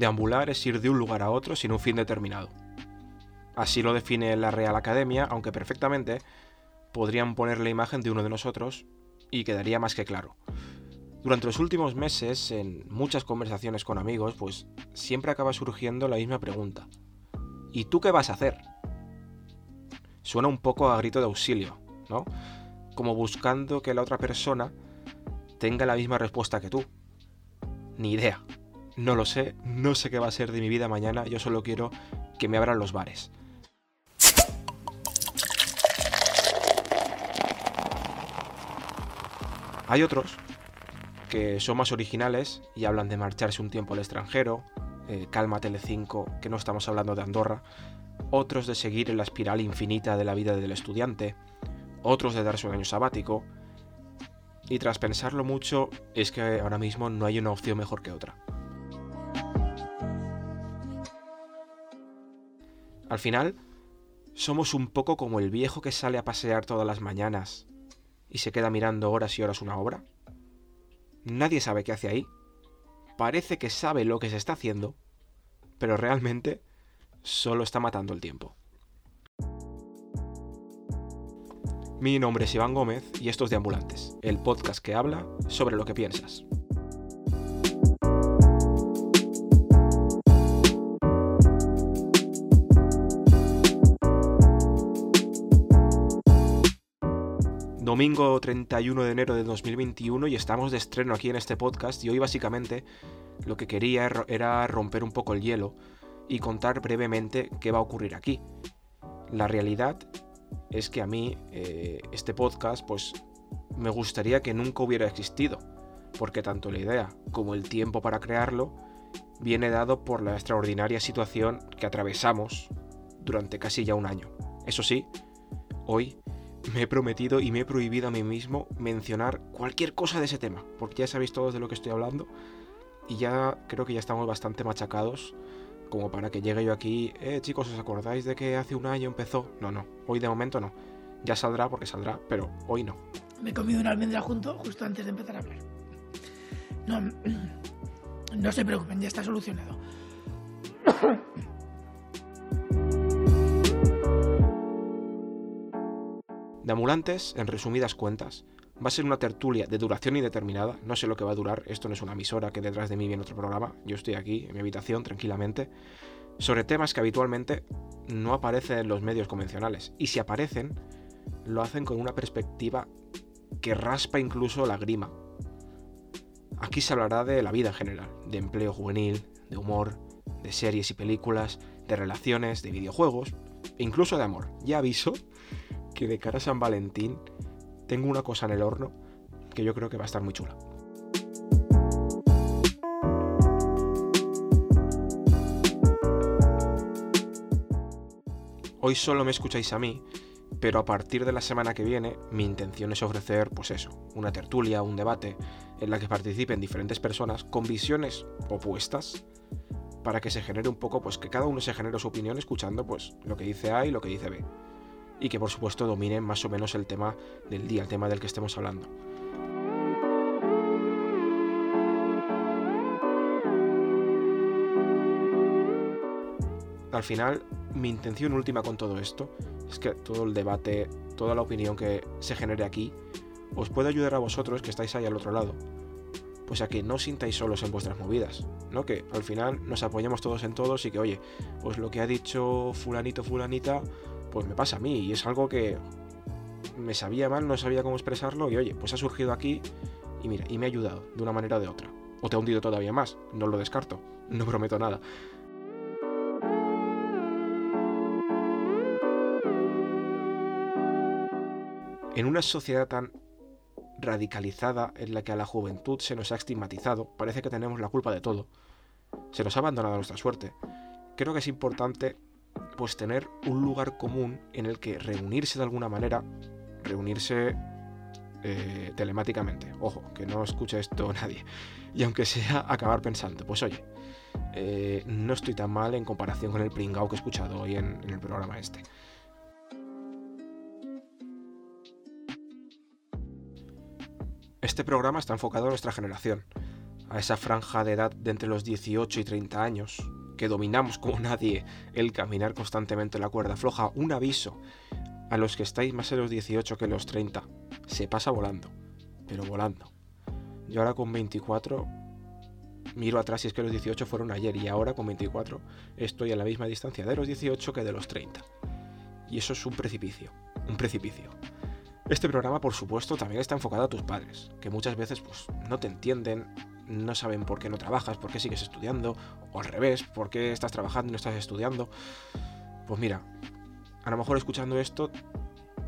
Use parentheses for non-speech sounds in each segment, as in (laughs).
Deambular es ir de un lugar a otro sin un fin determinado. Así lo define la Real Academia, aunque perfectamente podrían poner la imagen de uno de nosotros y quedaría más que claro. Durante los últimos meses, en muchas conversaciones con amigos, pues siempre acaba surgiendo la misma pregunta. ¿Y tú qué vas a hacer? Suena un poco a grito de auxilio, ¿no? Como buscando que la otra persona tenga la misma respuesta que tú. Ni idea. No lo sé, no sé qué va a ser de mi vida mañana, yo solo quiero que me abran los bares. Hay otros que son más originales y hablan de marcharse un tiempo al extranjero, eh, Calma Telecinco, que no estamos hablando de Andorra, otros de seguir en la espiral infinita de la vida del estudiante, otros de darse un año sabático, y tras pensarlo mucho, es que ahora mismo no hay una opción mejor que otra. Al final, somos un poco como el viejo que sale a pasear todas las mañanas y se queda mirando horas y horas una obra. Nadie sabe qué hace ahí. Parece que sabe lo que se está haciendo, pero realmente solo está matando el tiempo. Mi nombre es Iván Gómez y esto es de Ambulantes, el podcast que habla sobre lo que piensas. Domingo 31 de enero de 2021 y estamos de estreno aquí en este podcast y hoy básicamente lo que quería era romper un poco el hielo y contar brevemente qué va a ocurrir aquí. La realidad es que a mí eh, este podcast pues me gustaría que nunca hubiera existido, porque tanto la idea como el tiempo para crearlo viene dado por la extraordinaria situación que atravesamos durante casi ya un año. Eso sí, hoy me he prometido y me he prohibido a mí mismo mencionar cualquier cosa de ese tema, porque ya sabéis todos de lo que estoy hablando y ya creo que ya estamos bastante machacados como para que llegue yo aquí, eh chicos, ¿os acordáis de que hace un año empezó? No, no, hoy de momento no. Ya saldrá porque saldrá, pero hoy no. Me he comido una almendra junto justo antes de empezar a hablar. No, (clears throat) no se preocupen, ya está solucionado. De ambulantes, en resumidas cuentas, Va a ser una tertulia de duración indeterminada, no sé lo que va a durar, esto no es una emisora que detrás de mí viene otro programa, yo estoy aquí en mi habitación tranquilamente, sobre temas que habitualmente no aparecen en los medios convencionales, y si aparecen, lo hacen con una perspectiva que raspa incluso la grima. Aquí se hablará de la vida en general, de empleo juvenil, de humor, de series y películas, de relaciones, de videojuegos, e incluso de amor. Ya aviso que de cara a San Valentín tengo una cosa en el horno que yo creo que va a estar muy chula. Hoy solo me escucháis a mí, pero a partir de la semana que viene mi intención es ofrecer, pues eso, una tertulia, un debate, en la que participen diferentes personas con visiones opuestas, para que se genere un poco, pues que cada uno se genere su opinión escuchando, pues lo que dice A y lo que dice B y que por supuesto dominen más o menos el tema del día, el tema del que estemos hablando. Al final, mi intención última con todo esto es que todo el debate, toda la opinión que se genere aquí, os pueda ayudar a vosotros que estáis ahí al otro lado. Pues a que no sintáis solos en vuestras movidas, ¿no? Que al final nos apoyemos todos en todos y que, oye, pues lo que ha dicho fulanito, fulanita, pues me pasa a mí y es algo que me sabía mal, no sabía cómo expresarlo y oye, pues ha surgido aquí y mira, y me ha ayudado de una manera o de otra. O te ha hundido todavía más, no lo descarto, no prometo nada. En una sociedad tan radicalizada en la que a la juventud se nos ha estigmatizado, parece que tenemos la culpa de todo, se nos ha abandonado nuestra suerte, creo que es importante pues tener un lugar común en el que reunirse de alguna manera, reunirse eh, telemáticamente. Ojo, que no escuche esto (laughs) nadie. Y aunque sea acabar pensando, pues oye, eh, no estoy tan mal en comparación con el pringao que he escuchado hoy en, en el programa este. Este programa está enfocado a nuestra generación, a esa franja de edad de entre los 18 y 30 años, que dominamos como nadie el caminar constantemente la cuerda floja, un aviso a los que estáis más en los 18 que los 30. Se pasa volando, pero volando. Yo ahora con 24 miro atrás y es que los 18 fueron ayer y ahora con 24 estoy a la misma distancia de los 18 que de los 30. Y eso es un precipicio, un precipicio. Este programa, por supuesto, también está enfocado a tus padres, que muchas veces pues, no te entienden, no saben por qué no trabajas, por qué sigues estudiando, o al revés, por qué estás trabajando y no estás estudiando. Pues mira, a lo mejor escuchando esto,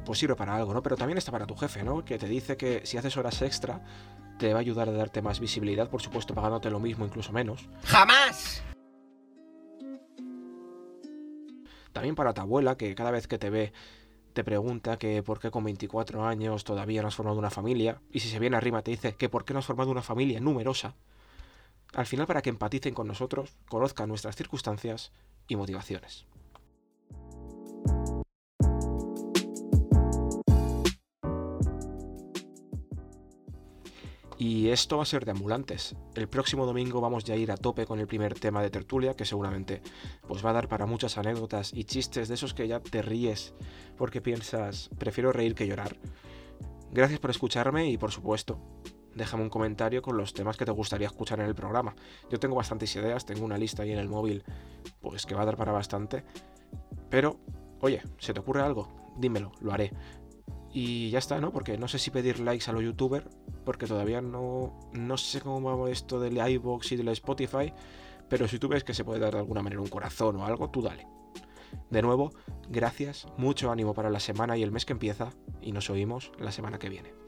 pues sirve para algo, ¿no? Pero también está para tu jefe, ¿no? Que te dice que si haces horas extra, te va a ayudar a darte más visibilidad, por supuesto, pagándote lo mismo, incluso menos. ¡Jamás! También para tu abuela, que cada vez que te ve te pregunta que por qué con 24 años todavía no has formado una familia, y si se viene arriba te dice que por qué no has formado una familia numerosa. Al final para que empaticen con nosotros, conozcan nuestras circunstancias y motivaciones. Y esto va a ser de ambulantes. El próximo domingo vamos ya a ir a tope con el primer tema de tertulia, que seguramente pues va a dar para muchas anécdotas y chistes de esos que ya te ríes porque piensas, prefiero reír que llorar. Gracias por escucharme y por supuesto, déjame un comentario con los temas que te gustaría escuchar en el programa. Yo tengo bastantes ideas, tengo una lista ahí en el móvil, pues que va a dar para bastante. Pero, oye, ¿se te ocurre algo? Dímelo, lo haré. Y ya está, ¿no? Porque no sé si pedir likes a los youtubers, porque todavía no, no sé cómo va esto del iBox y del Spotify, pero si tú ves que se puede dar de alguna manera un corazón o algo, tú dale. De nuevo, gracias, mucho ánimo para la semana y el mes que empieza, y nos oímos la semana que viene.